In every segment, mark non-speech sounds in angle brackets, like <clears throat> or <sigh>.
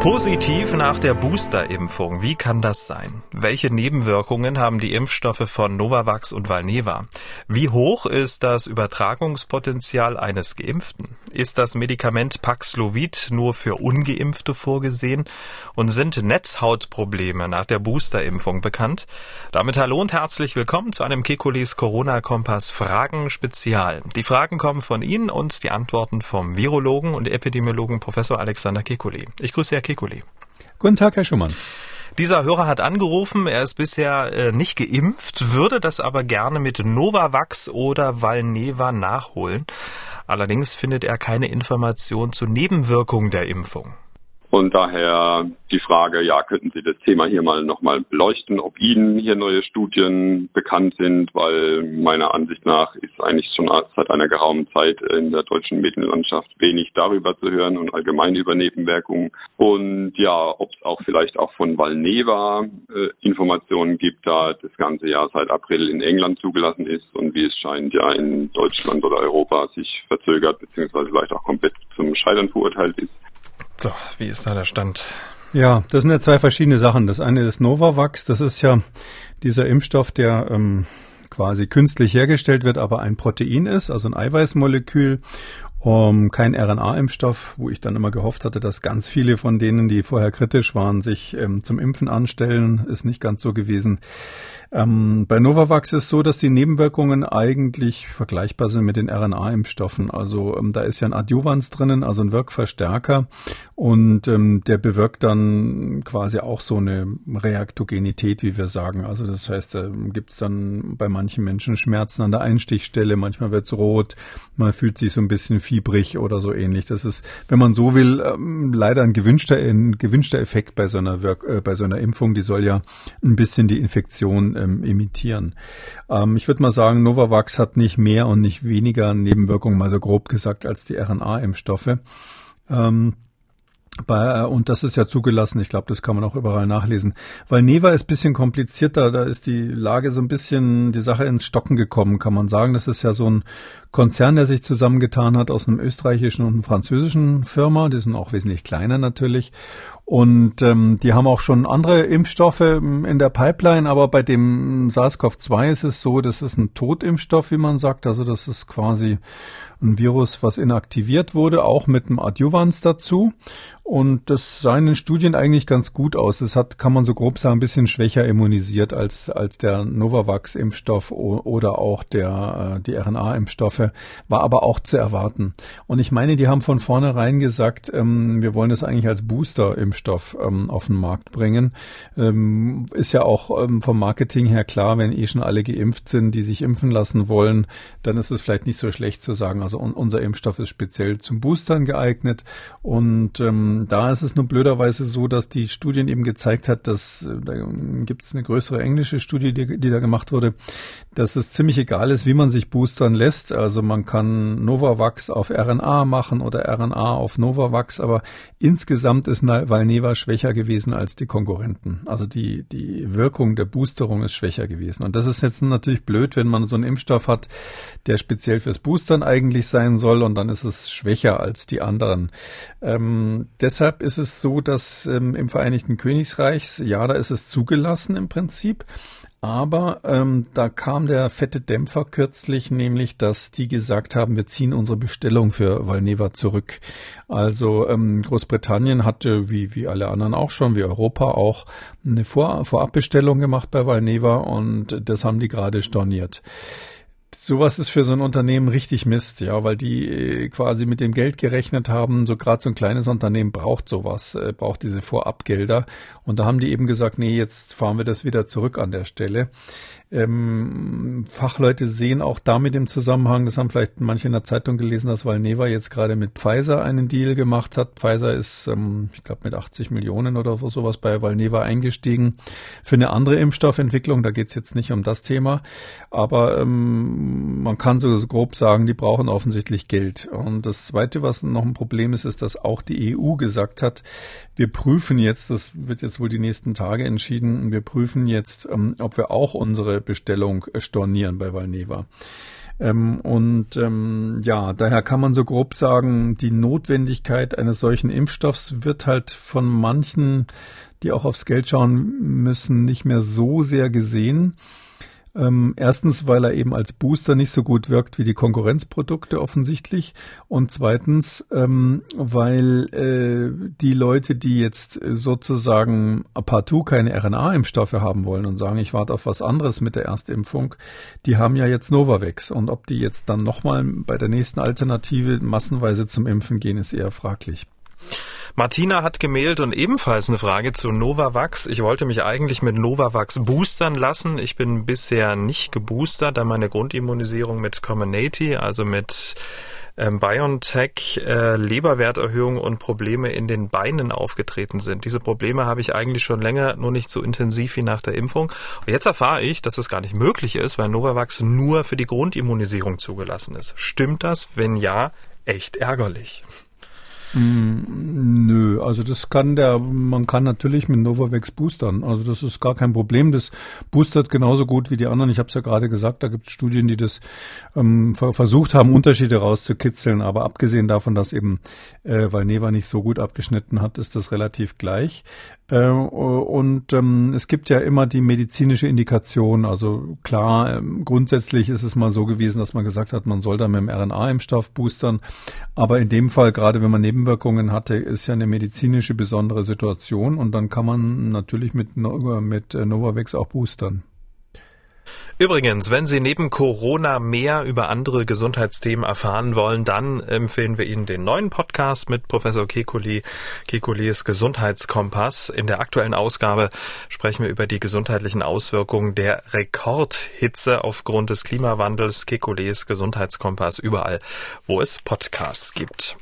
Positiv nach der Boosterimpfung. Wie kann das sein? Welche Nebenwirkungen haben die Impfstoffe von Novavax und Valneva? Wie hoch ist das Übertragungspotenzial eines Geimpften? Ist das Medikament Paxlovid nur für Ungeimpfte vorgesehen? Und sind Netzhautprobleme nach der Boosterimpfung bekannt? Damit hallo und herzlich willkommen zu einem Kekulis Corona-Kompass Fragen Spezial. Die Fragen kommen von Ihnen und die Antworten vom Virologen und Epidemiologen Professor Alexander Kekuli. Ich grüße Herr Kekulé. Guten Tag, Herr Schumann. Dieser Hörer hat angerufen, er ist bisher äh, nicht geimpft, würde das aber gerne mit Novavax oder Valneva nachholen. Allerdings findet er keine Information zu Nebenwirkungen der Impfung. Und daher die Frage, ja, könnten Sie das Thema hier mal nochmal beleuchten, ob Ihnen hier neue Studien bekannt sind, weil meiner Ansicht nach ist eigentlich schon seit einer geraumen Zeit in der deutschen Medienlandschaft wenig darüber zu hören und allgemein über Nebenwirkungen. Und ja, ob es auch vielleicht auch von Valneva äh, Informationen gibt, da das ganze Jahr seit April in England zugelassen ist und wie es scheint ja in Deutschland oder Europa sich verzögert beziehungsweise vielleicht auch komplett zum Scheitern verurteilt ist. So, wie ist da der Stand? Ja, das sind ja zwei verschiedene Sachen. Das eine ist Novavax, das ist ja dieser Impfstoff, der ähm, quasi künstlich hergestellt wird, aber ein Protein ist, also ein Eiweißmolekül um, kein RNA-Impfstoff, wo ich dann immer gehofft hatte, dass ganz viele von denen, die vorher kritisch waren, sich ähm, zum Impfen anstellen, ist nicht ganz so gewesen. Ähm, bei Novavax ist so, dass die Nebenwirkungen eigentlich vergleichbar sind mit den RNA-Impfstoffen. Also ähm, da ist ja ein Adjuvans drinnen, also ein Wirkverstärker und ähm, der bewirkt dann quasi auch so eine Reaktogenität, wie wir sagen. Also das heißt, da gibt es dann bei manchen Menschen Schmerzen an der Einstichstelle, manchmal wird es rot, man fühlt sich so ein bisschen fiebrig oder so ähnlich. Das ist, wenn man so will, ähm, leider ein gewünschter, ein gewünschter Effekt bei so einer Wirk äh, bei so einer Impfung. Die soll ja ein bisschen die Infektion ähm, imitieren. Ähm, ich würde mal sagen, Novavax hat nicht mehr und nicht weniger Nebenwirkungen, mal so grob gesagt, als die RNA-Impfstoffe. Ähm, bei, äh, und das ist ja zugelassen. Ich glaube, das kann man auch überall nachlesen. Weil Neva ist bisschen komplizierter. Da ist die Lage so ein bisschen, die Sache ins Stocken gekommen, kann man sagen. Das ist ja so ein Konzern, der sich zusammengetan hat aus einem österreichischen und einem französischen Firma. Die sind auch wesentlich kleiner natürlich. Und ähm, die haben auch schon andere Impfstoffe ähm, in der Pipeline, aber bei dem SARS-CoV-2 ist es so, das ist ein Totimpfstoff, wie man sagt. Also das ist quasi ein Virus, was inaktiviert wurde, auch mit einem Adjuvans dazu. Und das sah in den Studien eigentlich ganz gut aus. Es hat, kann man so grob sagen, ein bisschen schwächer immunisiert als, als der Novavax-Impfstoff oder auch der, äh, die RNA-Impfstoffe, war aber auch zu erwarten. Und ich meine, die haben von vornherein gesagt, ähm, wir wollen das eigentlich als Booster-Impfstoff ähm, auf den Markt bringen. Ähm, ist ja auch ähm, vom Marketing her klar, wenn eh schon alle geimpft sind, die sich impfen lassen wollen, dann ist es vielleicht nicht so schlecht zu sagen, also un unser Impfstoff ist speziell zum Boostern geeignet und ähm, da ist es nur blöderweise so, dass die Studien eben gezeigt hat, dass äh, da gibt es eine größere englische Studie, die, die da gemacht wurde, dass es ziemlich egal ist, wie man sich boostern lässt. Also man kann Novavax auf RNA machen oder RNA auf Novavax, aber insgesamt ist Valneva schwächer gewesen als die Konkurrenten. Also die, die Wirkung der Boosterung ist schwächer gewesen. Und das ist jetzt natürlich blöd, wenn man so einen Impfstoff hat, der speziell fürs Boostern eigentlich sein soll und dann ist es schwächer als die anderen. Ähm, deshalb ist es so, dass ähm, im Vereinigten Königreichs, ja, da ist es zugelassen im Prinzip. Aber ähm, da kam der fette Dämpfer kürzlich, nämlich, dass die gesagt haben, wir ziehen unsere Bestellung für Valneva zurück. Also ähm, Großbritannien hatte, wie, wie alle anderen auch schon, wie Europa auch, eine Vor Vorabbestellung gemacht bei Valneva und das haben die gerade storniert. Sowas ist für so ein Unternehmen richtig Mist, ja, weil die äh, quasi mit dem Geld gerechnet haben. So gerade so ein kleines Unternehmen braucht sowas, äh, braucht diese Vorabgelder. Und da haben die eben gesagt, nee, jetzt fahren wir das wieder zurück an der Stelle. Ähm, Fachleute sehen auch damit im Zusammenhang, das haben vielleicht manche in der Zeitung gelesen, dass Valneva jetzt gerade mit Pfizer einen Deal gemacht hat. Pfizer ist, ähm, ich glaube, mit 80 Millionen oder sowas bei Valneva eingestiegen für eine andere Impfstoffentwicklung. Da geht es jetzt nicht um das Thema, aber ähm, man kann so grob sagen, die brauchen offensichtlich Geld. Und das Zweite, was noch ein Problem ist, ist, dass auch die EU gesagt hat, wir prüfen jetzt, das wird jetzt wohl die nächsten Tage entschieden, wir prüfen jetzt, ähm, ob wir auch unsere Bestellung stornieren bei Valneva. Ähm, und ähm, ja, daher kann man so grob sagen, die Notwendigkeit eines solchen Impfstoffs wird halt von manchen, die auch aufs Geld schauen müssen, nicht mehr so sehr gesehen. Ähm, erstens, weil er eben als Booster nicht so gut wirkt wie die Konkurrenzprodukte offensichtlich. Und zweitens, ähm, weil äh, die Leute, die jetzt sozusagen partout keine RNA-Impfstoffe haben wollen und sagen, ich warte auf was anderes mit der Erstimpfung, die haben ja jetzt Novavax. Und ob die jetzt dann nochmal bei der nächsten Alternative massenweise zum Impfen gehen, ist eher fraglich. Martina hat gemailt und ebenfalls eine Frage zu Novavax. Ich wollte mich eigentlich mit Novavax boostern lassen. Ich bin bisher nicht geboostert, da meine Grundimmunisierung mit Comirnaty, also mit ähm, BioNTech äh, Leberwerterhöhung und Probleme in den Beinen aufgetreten sind. Diese Probleme habe ich eigentlich schon länger, nur nicht so intensiv wie nach der Impfung. Und jetzt erfahre ich, dass es gar nicht möglich ist, weil Novavax nur für die Grundimmunisierung zugelassen ist. Stimmt das? Wenn ja, echt ärgerlich. Mm, nö, also das kann der, man kann natürlich mit Novavax boostern. Also das ist gar kein Problem. Das boostert genauso gut wie die anderen. Ich habe es ja gerade gesagt, da gibt es Studien, die das ähm, versucht haben, Unterschiede rauszukitzeln. Aber abgesehen davon, dass eben äh, weil Neva nicht so gut abgeschnitten hat, ist das relativ gleich. Äh, und ähm, es gibt ja immer die medizinische Indikation. Also klar, ähm, grundsätzlich ist es mal so gewesen, dass man gesagt hat, man soll da mit dem RNA-Impfstoff boostern. Aber in dem Fall, gerade wenn man Nebenwirkungen hatte, ist ja eine medizinische besondere Situation und dann kann man natürlich mit, mit äh, Novavax auch boostern. Übrigens, wenn Sie neben Corona mehr über andere Gesundheitsthemen erfahren wollen, dann empfehlen wir Ihnen den neuen Podcast mit Professor Kekuli, Kekulis Gesundheitskompass. In der aktuellen Ausgabe sprechen wir über die gesundheitlichen Auswirkungen der Rekordhitze aufgrund des Klimawandels. Kekulis Gesundheitskompass überall, wo es Podcasts gibt.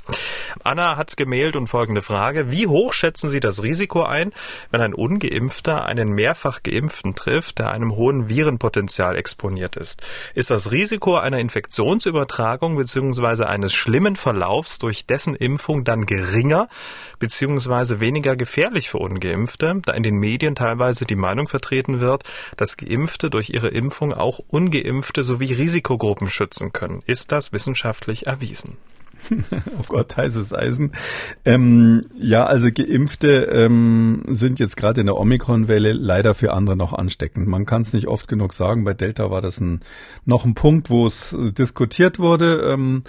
Anna hat gemailt und folgende Frage. Wie hoch schätzen Sie das Risiko ein, wenn ein Ungeimpfter einen mehrfach Geimpften trifft, der einem hohen Virenpotenzial Potenzial exponiert ist. Ist das Risiko einer Infektionsübertragung bzw. eines schlimmen Verlaufs durch dessen Impfung dann geringer bzw. weniger gefährlich für ungeimpfte, da in den Medien teilweise die Meinung vertreten wird, dass Geimpfte durch ihre Impfung auch ungeimpfte sowie Risikogruppen schützen können. Ist das wissenschaftlich erwiesen? <laughs> oh Gott, heißes Eisen. Ähm, ja, also Geimpfte ähm, sind jetzt gerade in der Omikron-Welle leider für andere noch ansteckend. Man kann es nicht oft genug sagen. Bei Delta war das ein, noch ein Punkt, wo es äh, diskutiert wurde. Ähm,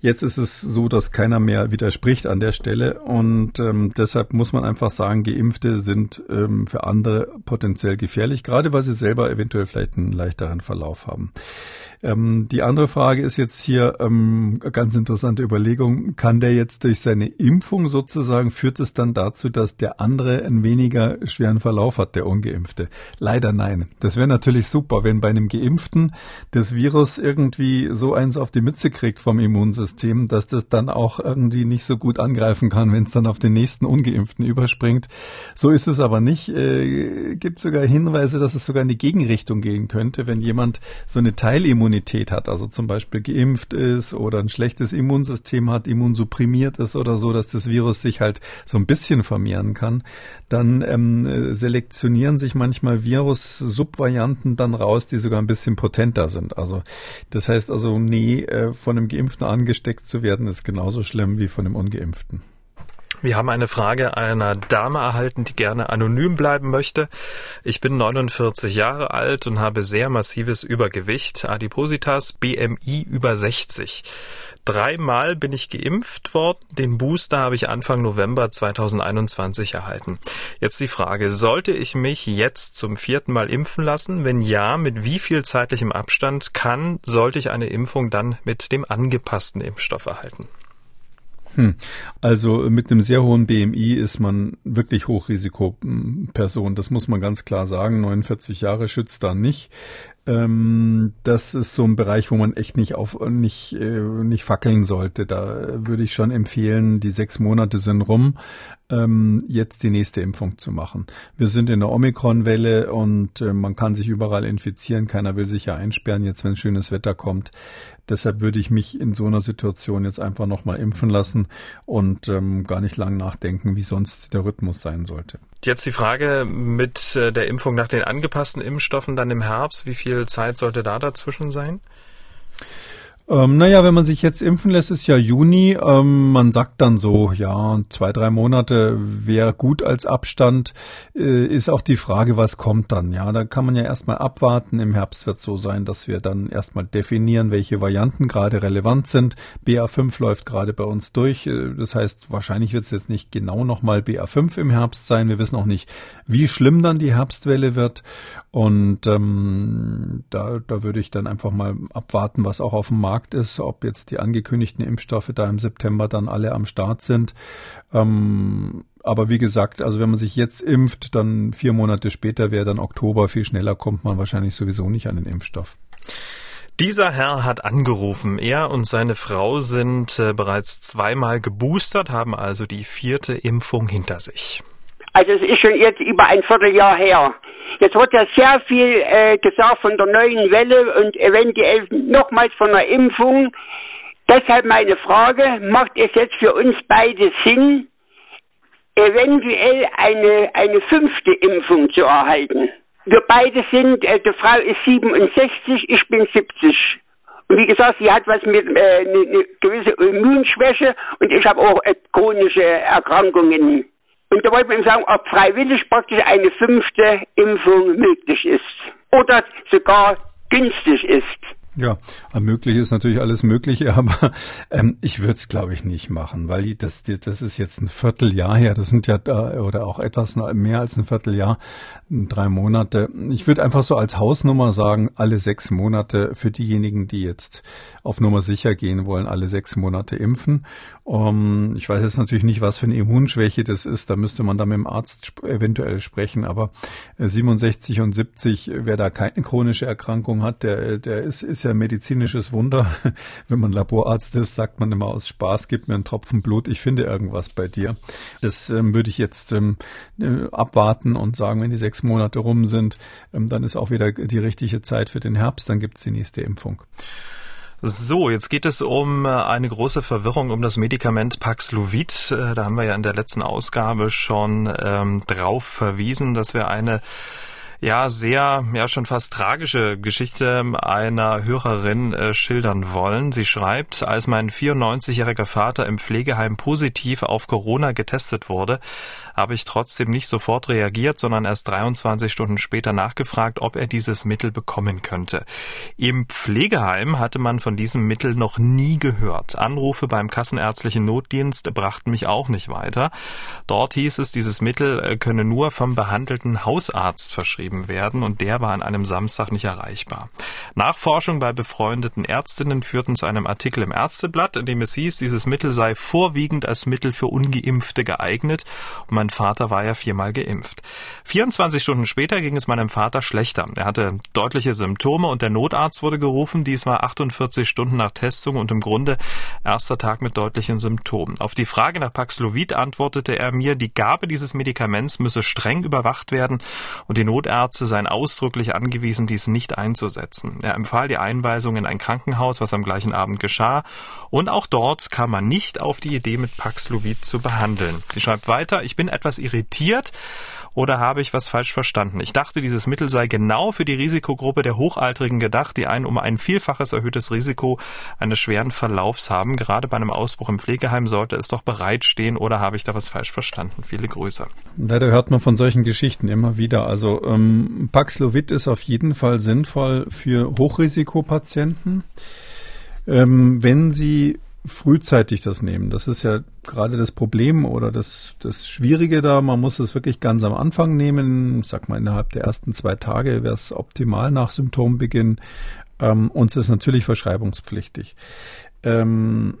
jetzt ist es so, dass keiner mehr widerspricht an der Stelle. Und ähm, deshalb muss man einfach sagen, Geimpfte sind ähm, für andere potenziell gefährlich, gerade weil sie selber eventuell vielleicht einen leichteren Verlauf haben. Ähm, die andere Frage ist jetzt hier ganz interessante Überlegung. Kann der jetzt durch seine Impfung sozusagen, führt es dann dazu, dass der andere einen weniger schweren Verlauf hat, der Ungeimpfte? Leider nein. Das wäre natürlich super, wenn bei einem Geimpften das Virus irgendwie so eins auf die Mütze kriegt vom Immunsystem, dass das dann auch irgendwie nicht so gut angreifen kann, wenn es dann auf den nächsten Ungeimpften überspringt. So ist es aber nicht. Äh, gibt sogar Hinweise, dass es sogar in die Gegenrichtung gehen könnte, wenn jemand so eine Teilimmunität hat, also zum Beispiel geimpft ist oder ein schlechtes Immunsystem Immunsystem hat, immunsupprimiert ist oder so, dass das Virus sich halt so ein bisschen vermehren kann, dann ähm, selektionieren sich manchmal Virus-Subvarianten dann raus, die sogar ein bisschen potenter sind. Also das heißt also, nee, äh, von einem Geimpften angesteckt zu werden, ist genauso schlimm wie von einem Ungeimpften. Wir haben eine Frage einer Dame erhalten, die gerne anonym bleiben möchte. Ich bin 49 Jahre alt und habe sehr massives Übergewicht, Adipositas, BMI über 60. Dreimal bin ich geimpft worden. Den Booster habe ich Anfang November 2021 erhalten. Jetzt die Frage, sollte ich mich jetzt zum vierten Mal impfen lassen? Wenn ja, mit wie viel zeitlichem Abstand kann, sollte ich eine Impfung dann mit dem angepassten Impfstoff erhalten? Hm. Also mit einem sehr hohen BMI ist man wirklich Hochrisikoperson. Das muss man ganz klar sagen. 49 Jahre schützt da nicht. Ähm, das ist so ein Bereich, wo man echt nicht auf nicht äh, nicht fackeln sollte. Da würde ich schon empfehlen, die sechs Monate sind rum, ähm, jetzt die nächste Impfung zu machen. Wir sind in der Omikron-Welle und äh, man kann sich überall infizieren. Keiner will sich ja einsperren, jetzt wenn schönes Wetter kommt. Deshalb würde ich mich in so einer Situation jetzt einfach nochmal impfen lassen und ähm, gar nicht lang nachdenken, wie sonst der Rhythmus sein sollte. Jetzt die Frage mit äh, der Impfung nach den angepassten Impfstoffen dann im Herbst. Wie viel Zeit sollte da dazwischen sein? Ähm, naja, wenn man sich jetzt impfen lässt, ist ja Juni. Ähm, man sagt dann so, ja, zwei, drei Monate wäre gut als Abstand. Äh, ist auch die Frage, was kommt dann? Ja, da kann man ja erstmal abwarten. Im Herbst wird so sein, dass wir dann erstmal definieren, welche Varianten gerade relevant sind. BA5 läuft gerade bei uns durch. Äh, das heißt, wahrscheinlich wird es jetzt nicht genau nochmal BA5 im Herbst sein. Wir wissen auch nicht, wie schlimm dann die Herbstwelle wird. Und ähm, da, da würde ich dann einfach mal abwarten, was auch auf dem Markt ist, ob jetzt die angekündigten Impfstoffe da im September dann alle am Start sind. Ähm, aber wie gesagt, also wenn man sich jetzt impft, dann vier Monate später wäre dann Oktober, viel schneller kommt man wahrscheinlich sowieso nicht an den Impfstoff. Dieser Herr hat angerufen. Er und seine Frau sind äh, bereits zweimal geboostert, haben also die vierte Impfung hinter sich. Also es ist schon jetzt über ein Vierteljahr her. Jetzt wird ja sehr viel äh, gesagt von der neuen Welle und eventuell nochmals von der Impfung. Deshalb meine Frage, macht es jetzt für uns beide Sinn, eventuell eine, eine fünfte Impfung zu erhalten? Wir beide sind, äh, die Frau ist 67, ich bin 70. Und wie gesagt, sie hat was mit äh, eine, eine gewisse Immunschwäche und ich habe auch äh, chronische Erkrankungen. Und da wollte man sagen, ob freiwillig praktisch eine fünfte Impfung möglich ist oder sogar günstig ist. Ja, möglich ist natürlich alles Mögliche, <laughs> aber ähm, ich würde es, glaube ich, nicht machen, weil das, das ist jetzt ein Vierteljahr her, das sind ja äh, oder auch etwas mehr als ein Vierteljahr, drei Monate. Ich würde einfach so als Hausnummer sagen, alle sechs Monate für diejenigen, die jetzt auf Nummer sicher gehen wollen, alle sechs Monate impfen. Um, ich weiß jetzt natürlich nicht, was für eine Immunschwäche das ist, da müsste man da mit dem Arzt eventuell sprechen, aber 67 äh, und 70, wer da keine chronische Erkrankung hat, der, der ist, ist ja medizinisches Wunder. <laughs> Wenn man Laborarzt ist, sagt man immer aus Spaß, gib mir einen Tropfen Blut, ich finde irgendwas bei dir. Das ähm, würde ich jetzt ähm, äh, abwarten und sagen, wenn die sechs Monate rum sind, ähm, dann ist auch wieder die richtige Zeit für den Herbst, dann gibt's die nächste Impfung. So, jetzt geht es um äh, eine große Verwirrung um das Medikament Paxlovid. Äh, da haben wir ja in der letzten Ausgabe schon ähm, drauf verwiesen, dass wir eine ja sehr, ja schon fast tragische Geschichte einer Hörerin äh, schildern wollen. Sie schreibt, als mein 94-jähriger Vater im Pflegeheim positiv auf Corona getestet wurde, habe ich trotzdem nicht sofort reagiert, sondern erst 23 Stunden später nachgefragt, ob er dieses Mittel bekommen könnte. Im Pflegeheim hatte man von diesem Mittel noch nie gehört. Anrufe beim kassenärztlichen Notdienst brachten mich auch nicht weiter. Dort hieß es, dieses Mittel äh, könne nur vom behandelten Hausarzt verschrieben werden und der war an einem Samstag nicht erreichbar. Nachforschung bei befreundeten Ärztinnen führten zu einem Artikel im Ärzteblatt, in dem es hieß, dieses Mittel sei vorwiegend als Mittel für Ungeimpfte geeignet und mein Vater war ja viermal geimpft. 24 Stunden später ging es meinem Vater schlechter. Er hatte deutliche Symptome und der Notarzt wurde gerufen. Dies war 48 Stunden nach Testung und im Grunde erster Tag mit deutlichen Symptomen. Auf die Frage nach Paxlovid antwortete er mir, die Gabe dieses Medikaments müsse streng überwacht werden und die Notärzte seien ausdrücklich angewiesen, dies nicht einzusetzen. Er empfahl die Einweisung in ein Krankenhaus, was am gleichen Abend geschah. Und auch dort kam man nicht auf die Idee, mit Paxlovid zu behandeln. Sie schreibt weiter, ich bin etwas irritiert oder habe ich was falsch verstanden? Ich dachte, dieses Mittel sei genau für die Risikogruppe der Hochaltrigen gedacht, die ein um ein Vielfaches erhöhtes Risiko eines schweren Verlaufs haben. Gerade bei einem Ausbruch im Pflegeheim sollte es doch bereitstehen oder habe ich da was falsch verstanden? Viele Grüße. Leider hört man von solchen Geschichten immer wieder. Also ähm, Paxlovid ist auf jeden Fall sinnvoll für Hochrisikopatienten. Ähm, wenn sie frühzeitig das nehmen. Das ist ja gerade das Problem oder das, das Schwierige da. Man muss es wirklich ganz am Anfang nehmen. Ich sag mal, innerhalb der ersten zwei Tage wäre es optimal nach Symptombeginn. Ähm, uns ist natürlich verschreibungspflichtig. Ähm,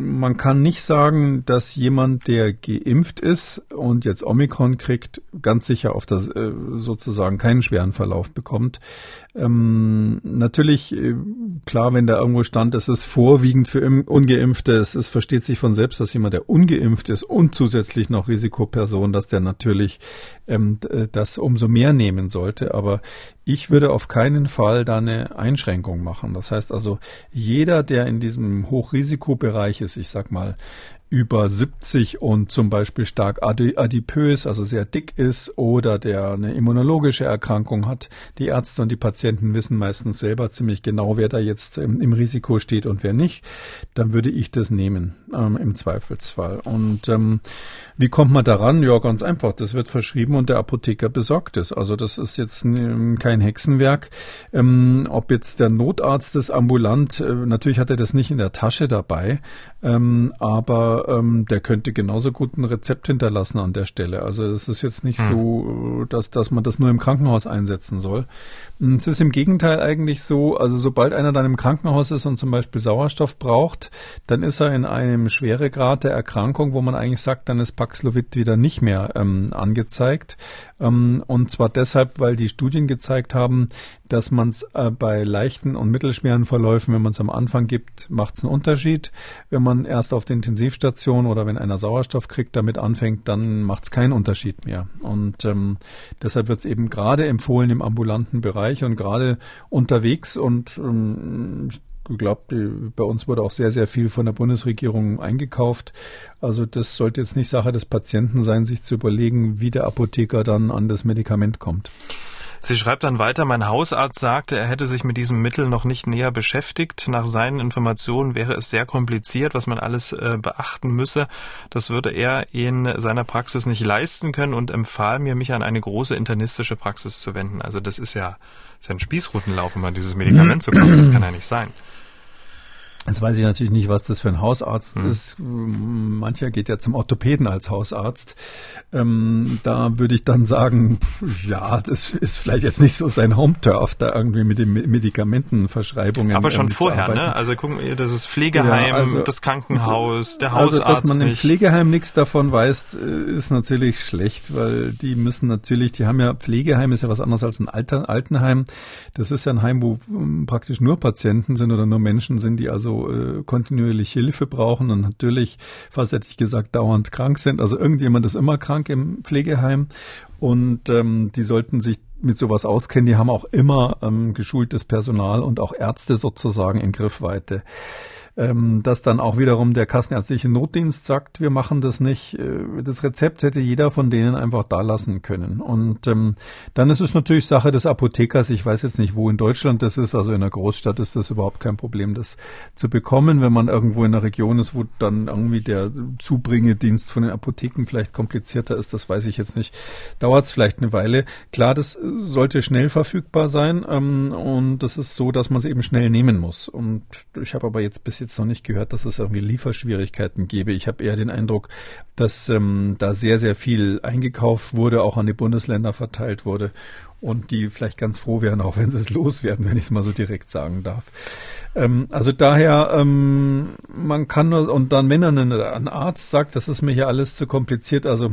man kann nicht sagen, dass jemand, der geimpft ist und jetzt Omikron kriegt, ganz sicher auf das äh, sozusagen keinen schweren Verlauf bekommt. Ähm, natürlich, äh, klar, wenn da irgendwo stand, es ist vorwiegend für Ungeimpfte, es, es versteht sich von selbst, dass jemand, der ungeimpft ist und zusätzlich noch Risikoperson, dass der natürlich ähm, äh, das umso mehr nehmen sollte. Aber ich würde auf keinen Fall da eine Einschränkung machen. Das heißt also, jeder, der in diesem Hochrisikobereich ist, ich sag mal, über 70 und zum Beispiel stark adipös, also sehr dick ist oder der eine immunologische Erkrankung hat. Die Ärzte und die Patienten wissen meistens selber ziemlich genau, wer da jetzt im, im Risiko steht und wer nicht. Dann würde ich das nehmen ähm, im Zweifelsfall. Und ähm, wie kommt man daran? Ja, ganz einfach. Das wird verschrieben und der Apotheker besorgt es. Also das ist jetzt kein Hexenwerk. Ähm, ob jetzt der Notarzt das ambulant, äh, natürlich hat er das nicht in der Tasche dabei, ähm, aber ähm, der könnte genauso gut ein Rezept hinterlassen an der Stelle. Also es ist jetzt nicht hm. so, dass, dass man das nur im Krankenhaus einsetzen soll. Es ist im Gegenteil eigentlich so, also sobald einer dann im Krankenhaus ist und zum Beispiel Sauerstoff braucht, dann ist er in einem Schweregrad der Erkrankung, wo man eigentlich sagt, dann ist Paxlovid wieder nicht mehr ähm, angezeigt. Ähm, und zwar deshalb, weil die Studien gezeigt haben, dass man es äh, bei leichten und mittelschweren Verläufen, wenn man es am Anfang gibt, macht es einen Unterschied. Wenn man erst auf der Intensivstation oder wenn einer Sauerstoff kriegt, damit anfängt, dann macht es keinen Unterschied mehr. Und ähm, deshalb wird es eben gerade empfohlen im ambulanten Bereich und gerade unterwegs und ähm, ich glaube, bei uns wurde auch sehr, sehr viel von der Bundesregierung eingekauft. Also das sollte jetzt nicht Sache des Patienten sein, sich zu überlegen, wie der Apotheker dann an das Medikament kommt. Sie schreibt dann weiter, mein Hausarzt sagte, er hätte sich mit diesem Mittel noch nicht näher beschäftigt. Nach seinen Informationen wäre es sehr kompliziert, was man alles äh, beachten müsse. Das würde er in seiner Praxis nicht leisten können und empfahl mir, mich an eine große internistische Praxis zu wenden. Also das ist ja, ist ja ein Spießrutenlauf, um an dieses Medikament zu kommen. Das kann ja nicht sein. Jetzt weiß ich natürlich nicht, was das für ein Hausarzt mhm. ist. Mancher geht ja zum Orthopäden als Hausarzt. Ähm, da würde ich dann sagen, ja, das ist vielleicht jetzt nicht so sein Home-Turf, da irgendwie mit den Medikamentenverschreibungen. Aber schon vorher, ne? Also gucken wir, das ist Pflegeheim, ja, also, das Krankenhaus, der Hausarzt. Also, dass man im nicht. Pflegeheim nichts davon weiß, äh, ist natürlich schlecht, weil die müssen natürlich, die haben ja Pflegeheim ist ja was anderes als ein Alter, Altenheim. Das ist ja ein Heim, wo ähm, praktisch nur Patienten sind oder nur Menschen sind, die also äh, kontinuierlich Hilfe brauchen und natürlich, fast hätte ich gesagt, dauernd krank sind. Also irgendjemand ist immer krank im Pflegeheim und ähm, die sollten sich mit sowas auskennen. Die haben auch immer ähm, geschultes Personal und auch Ärzte sozusagen in Griffweite ähm, dass dann auch wiederum der kassenärztliche Notdienst sagt, wir machen das nicht. Äh, das Rezept hätte jeder von denen einfach da lassen können. Und ähm, dann ist es natürlich Sache des Apothekers. Ich weiß jetzt nicht, wo in Deutschland das ist. Also in einer Großstadt ist das überhaupt kein Problem, das zu bekommen. Wenn man irgendwo in einer Region ist, wo dann irgendwie der Zubringedienst von den Apotheken vielleicht komplizierter ist, das weiß ich jetzt nicht. Dauert es vielleicht eine Weile. Klar, das sollte schnell verfügbar sein. Ähm, und das ist so, dass man es eben schnell nehmen muss. Und ich habe aber jetzt bis jetzt jetzt noch nicht gehört, dass es irgendwie Lieferschwierigkeiten gäbe. Ich habe eher den Eindruck, dass ähm, da sehr, sehr viel eingekauft wurde, auch an die Bundesländer verteilt wurde und die vielleicht ganz froh wären, auch wenn sie es loswerden, wenn ich es mal so direkt sagen darf. Ähm, also daher, ähm, man kann nur, und dann, wenn dann ein Arzt sagt, das ist mir hier alles zu kompliziert, also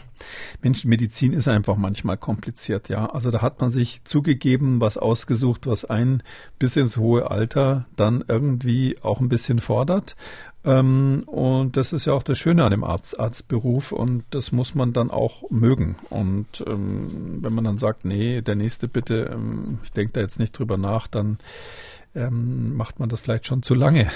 <clears throat> Mensch, Medizin ist einfach manchmal kompliziert, ja. Also da hat man sich zugegeben, was ausgesucht, was ein bis ins hohe Alter dann irgendwie auch ein bisschen fordert. Ähm, und das ist ja auch das Schöne an dem Arzt, Arztberuf und das muss man dann auch mögen. Und ähm, wenn man dann sagt, nee, der nächste bitte, ähm, ich denke da jetzt nicht drüber nach, dann ähm, macht man das vielleicht schon zu lange.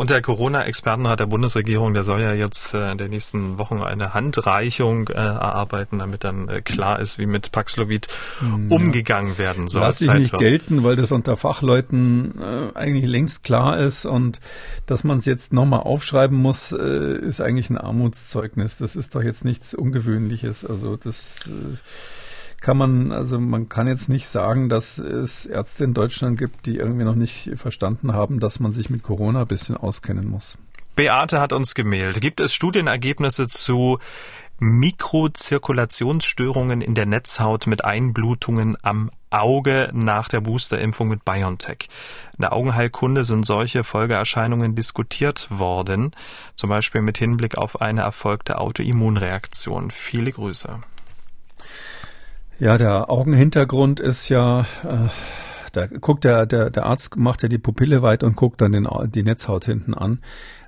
Und der Corona-Expertenrat der Bundesregierung, der soll ja jetzt äh, in den nächsten Wochen eine Handreichung äh, erarbeiten, damit dann äh, klar ist, wie mit Paxlovid hm, umgegangen werden soll. Lass ich nicht gelten, weil das unter Fachleuten eigentlich längst klar ist und dass man es jetzt nochmal aufschreiben muss, ist eigentlich ein Armutszeugnis. Das ist doch jetzt nichts Ungewöhnliches. Also das kann man, also man kann jetzt nicht sagen, dass es Ärzte in Deutschland gibt, die irgendwie noch nicht verstanden haben, dass man sich mit Corona ein bisschen auskennen muss. Beate hat uns gemeldet. Gibt es Studienergebnisse zu Mikrozirkulationsstörungen in der Netzhaut mit Einblutungen am Auge nach der Boosterimpfung mit BioNTech. In der Augenheilkunde sind solche Folgeerscheinungen diskutiert worden, zum Beispiel mit Hinblick auf eine erfolgte Autoimmunreaktion. Viele Grüße. Ja, der Augenhintergrund ist ja, äh, da guckt der, der, der Arzt macht ja die Pupille weit und guckt dann den, die Netzhaut hinten an.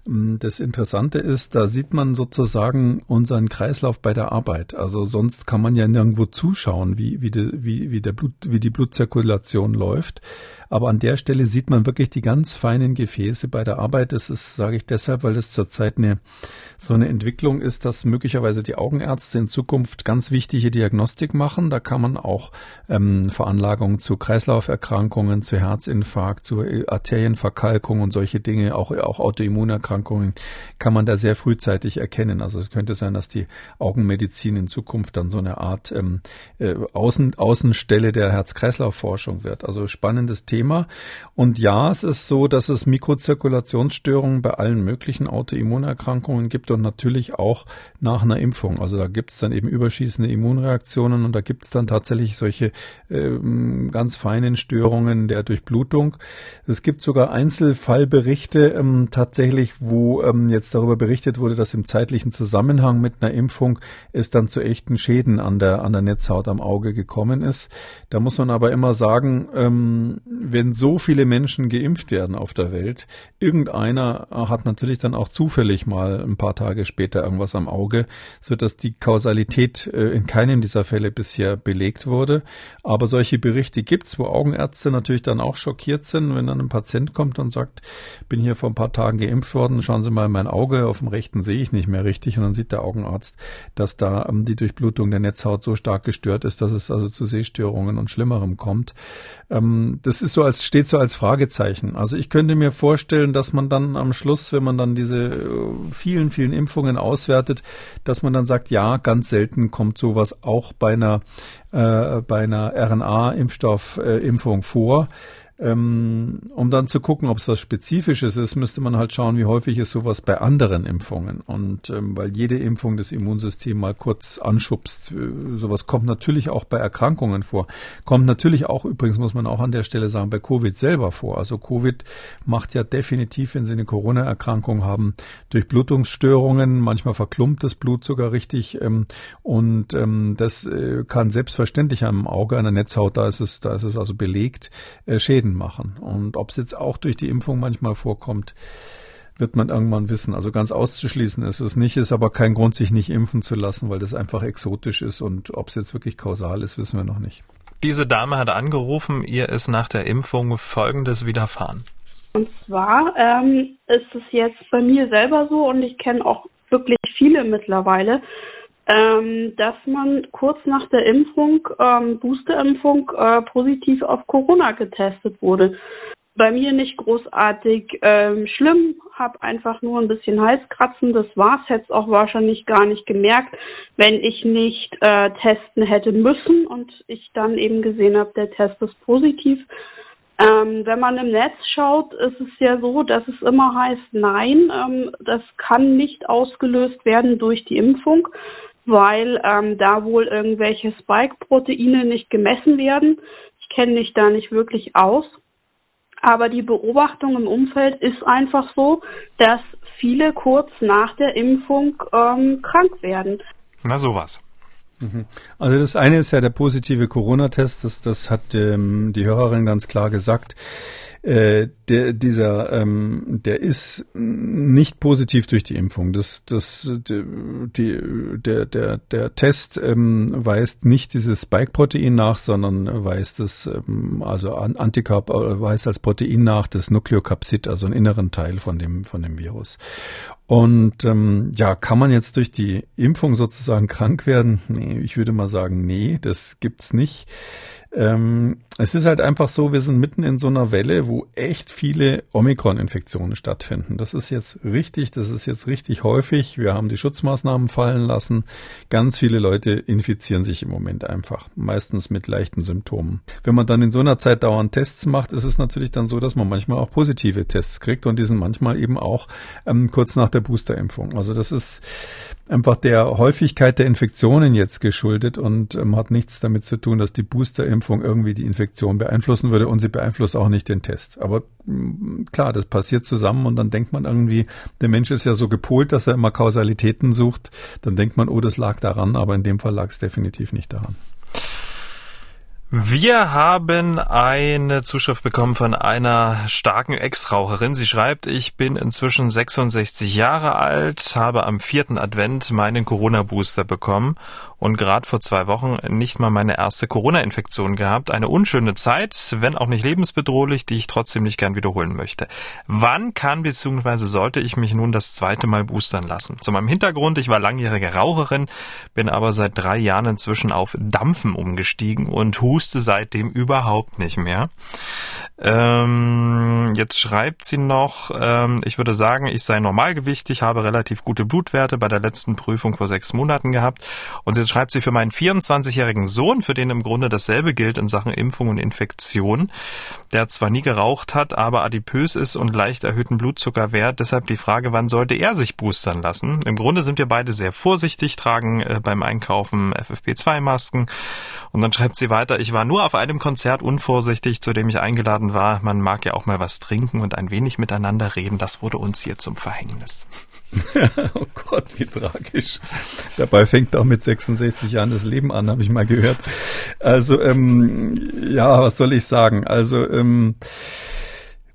Ähm, das Interessante ist, da sieht man sozusagen unseren Kreislauf bei der Arbeit. Also sonst kann man ja nirgendwo zuschauen, wie, wie, die, wie, wie, der Blut, wie die Blutzirkulation läuft. Aber an der Stelle sieht man wirklich die ganz feinen Gefäße bei der Arbeit. Das ist, sage ich deshalb, weil das zurzeit eine, so eine Entwicklung ist, dass möglicherweise die Augenärzte in Zukunft ganz wichtige Diagnostik machen. Da kann man auch ähm, Veranlagungen zu Kreislauferkrankungen, zu Herzinfarkt, zu Arterienverkalkung und solche Dinge, auch, auch Autoimmunerkrankungen, kann man da sehr frühzeitig erkennen. Also es könnte sein, dass die Augenmedizin in Zukunft dann so eine Art ähm, äh, Außen, Außenstelle der Herz-Kreislauf-Forschung wird. Also spannendes Thema. Thema. Und ja, es ist so, dass es Mikrozirkulationsstörungen bei allen möglichen Autoimmunerkrankungen gibt und natürlich auch nach einer Impfung. Also da gibt es dann eben überschießende Immunreaktionen und da gibt es dann tatsächlich solche ähm, ganz feinen Störungen der Durchblutung. Es gibt sogar Einzelfallberichte ähm, tatsächlich, wo ähm, jetzt darüber berichtet wurde, dass im zeitlichen Zusammenhang mit einer Impfung es dann zu echten Schäden an der, an der Netzhaut am Auge gekommen ist. Da muss man aber immer sagen, ähm, wenn so viele Menschen geimpft werden auf der Welt, irgendeiner hat natürlich dann auch zufällig mal ein paar Tage später irgendwas am Auge, so dass die Kausalität äh, in keinem dieser Fälle bisher belegt wurde. Aber solche Berichte gibt's, wo Augenärzte natürlich dann auch schockiert sind, wenn dann ein Patient kommt und sagt, bin hier vor ein paar Tagen geimpft worden, schauen Sie mal in mein Auge, auf dem rechten sehe ich nicht mehr richtig und dann sieht der Augenarzt, dass da ähm, die Durchblutung der Netzhaut so stark gestört ist, dass es also zu Sehstörungen und Schlimmerem kommt. Ähm, das ist so als, steht so als Fragezeichen. Also ich könnte mir vorstellen, dass man dann am Schluss, wenn man dann diese äh, vielen, vielen Impfungen auswertet, dass man dann sagt, ja, ganz selten kommt sowas auch bei einer, äh, einer RNA-Impfstoffimpfung äh, vor. Ähm, um dann zu gucken, ob es was Spezifisches ist, müsste man halt schauen, wie häufig ist sowas bei anderen Impfungen. Und ähm, weil jede Impfung das Immunsystem mal kurz anschubst, äh, sowas kommt natürlich auch bei Erkrankungen vor. Kommt natürlich auch, übrigens muss man auch an der Stelle sagen, bei Covid selber vor. Also Covid macht ja definitiv, wenn Sie eine Corona-Erkrankung haben, Durchblutungsstörungen, manchmal verklumpt das Blut sogar richtig. Ähm, und ähm, das äh, kann selbstverständlich am Auge, einer Netzhaut, da ist es, da ist es also belegt, äh, Schäden Schäden machen. Und ob es jetzt auch durch die Impfung manchmal vorkommt, wird man irgendwann wissen. Also ganz auszuschließen ist es nicht, ist aber kein Grund, sich nicht impfen zu lassen, weil das einfach exotisch ist. Und ob es jetzt wirklich kausal ist, wissen wir noch nicht. Diese Dame hat angerufen, ihr ist nach der Impfung Folgendes widerfahren. Und zwar ähm, ist es jetzt bei mir selber so und ich kenne auch wirklich viele mittlerweile, ähm, dass man kurz nach der Impfung, ähm, Boosterimpfung, äh, positiv auf Corona getestet wurde. Bei mir nicht großartig ähm, schlimm, habe einfach nur ein bisschen Halskratzen, das war's, hätte es auch wahrscheinlich gar nicht gemerkt, wenn ich nicht äh, testen hätte müssen und ich dann eben gesehen habe, der Test ist positiv. Ähm, wenn man im Netz schaut, ist es ja so, dass es immer heißt, nein, ähm, das kann nicht ausgelöst werden durch die Impfung weil ähm, da wohl irgendwelche Spike-Proteine nicht gemessen werden. Ich kenne mich da nicht wirklich aus. Aber die Beobachtung im Umfeld ist einfach so, dass viele kurz nach der Impfung ähm, krank werden. Na sowas. Mhm. Also das eine ist ja der positive Corona-Test, das, das hat ähm, die Hörerin ganz klar gesagt. Äh, der, dieser, ähm, der ist nicht positiv durch die Impfung. Das, das, die, der, der, der Test ähm, weist nicht dieses Spike-Protein nach, sondern weist das, ähm, also Antikörper weist als Protein nach das Nukleokapsid, also einen inneren Teil von dem, von dem Virus. Und ähm, ja, kann man jetzt durch die Impfung sozusagen krank werden? Nee, ich würde mal sagen, nee, das gibt's nicht. Ähm, es ist halt einfach so, wir sind mitten in so einer Welle, wo echt viele Omikron-Infektionen stattfinden. Das ist jetzt richtig, das ist jetzt richtig häufig. Wir haben die Schutzmaßnahmen fallen lassen. Ganz viele Leute infizieren sich im Moment einfach, meistens mit leichten Symptomen. Wenn man dann in so einer Zeit dauernd Tests macht, ist es natürlich dann so, dass man manchmal auch positive Tests kriegt und die sind manchmal eben auch ähm, kurz nach der Boosterimpfung. Also das ist einfach der Häufigkeit der Infektionen jetzt geschuldet und ähm, hat nichts damit zu tun, dass die Boosterimpfung irgendwie die Infektion beeinflussen würde und sie beeinflusst auch nicht den Test. Aber mm, klar, das passiert zusammen und dann denkt man irgendwie, der Mensch ist ja so gepolt, dass er immer Kausalitäten sucht. Dann denkt man, oh, das lag daran, aber in dem Fall lag es definitiv nicht daran. Wir haben eine Zuschrift bekommen von einer starken Ex-Raucherin. Sie schreibt, ich bin inzwischen 66 Jahre alt, habe am vierten Advent meinen Corona-Booster bekommen und gerade vor zwei Wochen nicht mal meine erste Corona-Infektion gehabt. Eine unschöne Zeit, wenn auch nicht lebensbedrohlich, die ich trotzdem nicht gern wiederholen möchte. Wann kann bzw. sollte ich mich nun das zweite Mal boostern lassen? Zu meinem Hintergrund, ich war langjährige Raucherin, bin aber seit drei Jahren inzwischen auf Dampfen umgestiegen und huste seitdem überhaupt nicht mehr. Ähm, jetzt schreibt sie noch, ähm, ich würde sagen, ich sei normalgewichtig, habe relativ gute Blutwerte bei der letzten Prüfung vor sechs Monaten gehabt. Und jetzt schreibt sie für meinen 24-jährigen Sohn, für den im Grunde dasselbe gilt in Sachen Impfung und Infektion, der zwar nie geraucht hat, aber adipös ist und leicht erhöhten Blutzuckerwert. Deshalb die Frage, wann sollte er sich boostern lassen? Im Grunde sind wir beide sehr vorsichtig, tragen äh, beim Einkaufen FFP2-Masken. Und dann schreibt sie weiter, ich war nur auf einem Konzert unvorsichtig, zu dem ich eingeladen war, man mag ja auch mal was trinken und ein wenig miteinander reden. Das wurde uns hier zum Verhängnis. <laughs> oh Gott, wie tragisch. Dabei fängt auch mit 66 Jahren das Leben an, habe ich mal gehört. Also, ähm, ja, was soll ich sagen? Also, ähm,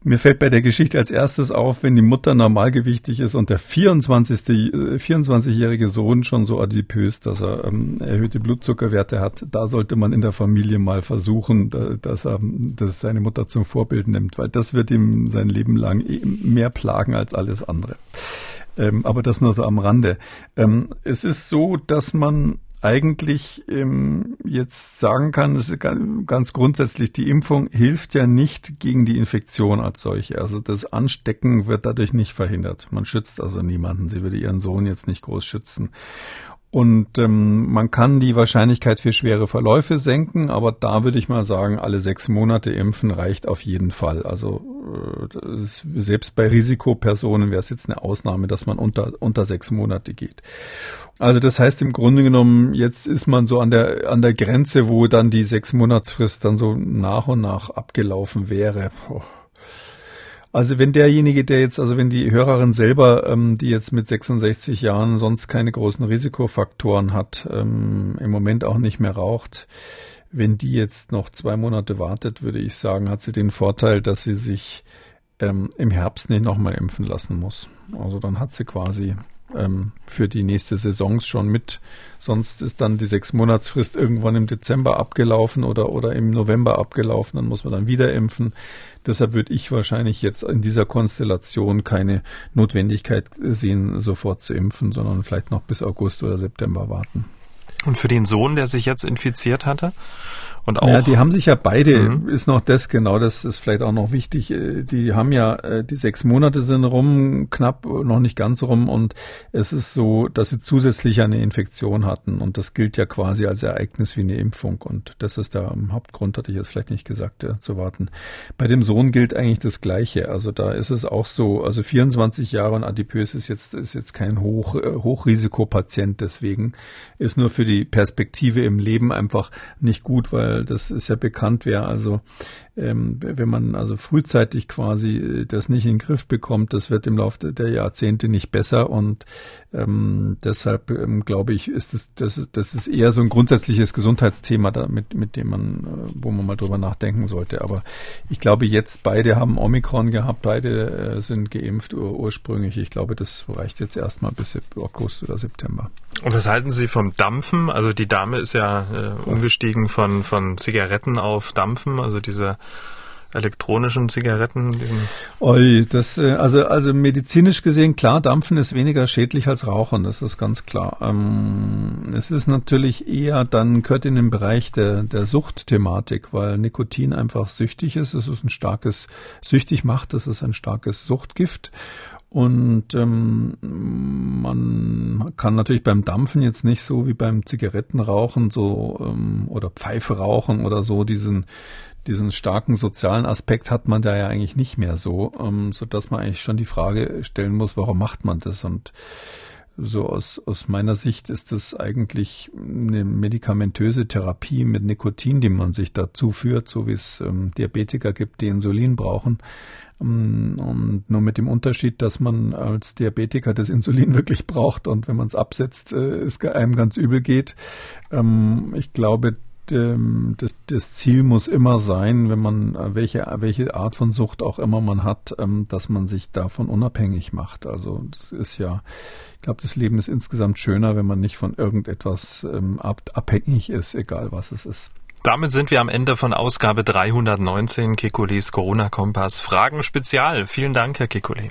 mir fällt bei der Geschichte als erstes auf, wenn die Mutter normalgewichtig ist und der 24. 24-jährige äh, Sohn schon so adipös, dass er ähm, erhöhte Blutzuckerwerte hat, da sollte man in der Familie mal versuchen, dass er dass seine Mutter zum Vorbild nimmt, weil das wird ihm sein Leben lang eh mehr plagen als alles andere. Ähm, aber das nur so am Rande. Ähm, es ist so, dass man eigentlich ähm, jetzt sagen kann, es ist ganz grundsätzlich, die Impfung hilft ja nicht gegen die Infektion als solche. Also das Anstecken wird dadurch nicht verhindert. Man schützt also niemanden. Sie würde ihren Sohn jetzt nicht groß schützen. Und ähm, man kann die Wahrscheinlichkeit für schwere Verläufe senken, aber da würde ich mal sagen, alle sechs Monate impfen reicht auf jeden Fall. Also äh, selbst bei Risikopersonen wäre es jetzt eine Ausnahme, dass man unter, unter sechs Monate geht. Also das heißt im Grunde genommen, jetzt ist man so an der, an der Grenze, wo dann die sechs Monatsfrist dann so nach und nach abgelaufen wäre. Puh. Also wenn derjenige, der jetzt, also wenn die Hörerin selber, ähm, die jetzt mit 66 Jahren sonst keine großen Risikofaktoren hat, ähm, im Moment auch nicht mehr raucht, wenn die jetzt noch zwei Monate wartet, würde ich sagen, hat sie den Vorteil, dass sie sich ähm, im Herbst nicht nochmal impfen lassen muss. Also dann hat sie quasi ähm, für die nächste Saison schon mit. Sonst ist dann die sechs Monatsfrist irgendwann im Dezember abgelaufen oder, oder im November abgelaufen. Dann muss man dann wieder impfen. Deshalb würde ich wahrscheinlich jetzt in dieser Konstellation keine Notwendigkeit sehen, sofort zu impfen, sondern vielleicht noch bis August oder September warten. Und für den Sohn, der sich jetzt infiziert hatte? Und auch, ja, die haben sich ja beide, mhm. ist noch das genau, das ist vielleicht auch noch wichtig, äh, die haben ja, äh, die sechs Monate sind rum, knapp, noch nicht ganz rum und es ist so, dass sie zusätzlich eine Infektion hatten und das gilt ja quasi als Ereignis wie eine Impfung und das ist der Hauptgrund, hatte ich jetzt vielleicht nicht gesagt, ja, zu warten. Bei dem Sohn gilt eigentlich das Gleiche, also da ist es auch so, also 24 Jahre und adipös ist jetzt, ist jetzt kein Hoch, äh, Hochrisikopatient, deswegen ist nur für die Perspektive im Leben einfach nicht gut, weil das ist ja bekannt, wer also, ähm, wenn man also frühzeitig quasi äh, das nicht in den Griff bekommt, das wird im Laufe der Jahrzehnte nicht besser und ähm, deshalb ähm, glaube ich, ist das, das, ist, das ist eher so ein grundsätzliches Gesundheitsthema, da, mit, mit dem man, äh, wo man mal drüber nachdenken sollte. Aber ich glaube, jetzt beide haben Omikron gehabt, beide äh, sind geimpft ur ursprünglich. Ich glaube, das reicht jetzt erstmal bis August oder September. Und was halten Sie vom Dampfen? Also die Dame ist ja äh, umgestiegen von, von Zigaretten auf Dampfen, also diese elektronischen Zigaretten? Oi, das, äh, also, also medizinisch gesehen, klar, Dampfen ist weniger schädlich als Rauchen, das ist ganz klar. Ähm, es ist natürlich eher, dann gehört in den Bereich der, der Suchtthematik, weil Nikotin einfach süchtig ist. Es ist ein starkes, süchtig macht, das ist ein starkes Suchtgift. Und ähm, man kann natürlich beim Dampfen jetzt nicht so wie beim Zigarettenrauchen so ähm, oder Pfeife rauchen oder so diesen diesen starken sozialen Aspekt hat man da ja eigentlich nicht mehr so, ähm, so dass man eigentlich schon die Frage stellen muss, warum macht man das? Und so aus, aus meiner Sicht ist das eigentlich eine medikamentöse Therapie mit Nikotin, die man sich da zuführt, so wie es ähm, Diabetiker gibt, die Insulin brauchen. Ähm, und nur mit dem Unterschied, dass man als Diabetiker das Insulin <laughs> wirklich braucht und wenn man es absetzt, äh, es einem ganz übel geht. Ähm, ich glaube, das, das Ziel muss immer sein, wenn man äh, welche welche Art von Sucht auch immer man hat, ähm, dass man sich davon unabhängig macht. Also das ist ja, ich glaube, das Leben ist insgesamt schöner, wenn man nicht von irgendetwas ähm, abhängig ist, egal was es ist. Damit sind wir am Ende von Ausgabe 319 Kekules Corona-Kompass. Fragen Spezial. Vielen Dank, Herr Kekule.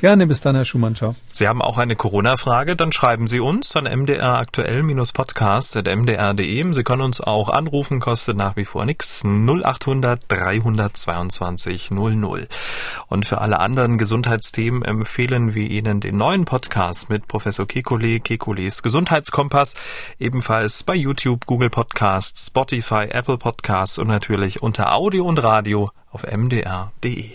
Gerne, bis dann, Herr Schumann. Ciao. Sie haben auch eine Corona-Frage, dann schreiben Sie uns an mdraktuell-podcast.mdr.de. Sie können uns auch anrufen, kostet nach wie vor nichts. 0800 322 00. Und für alle anderen Gesundheitsthemen empfehlen wir Ihnen den neuen Podcast mit Professor Kekulé, Kekules Gesundheitskompass, ebenfalls bei YouTube, Google Podcasts, Spotify, Apple Podcasts und natürlich unter Audio und Radio auf mdr.de.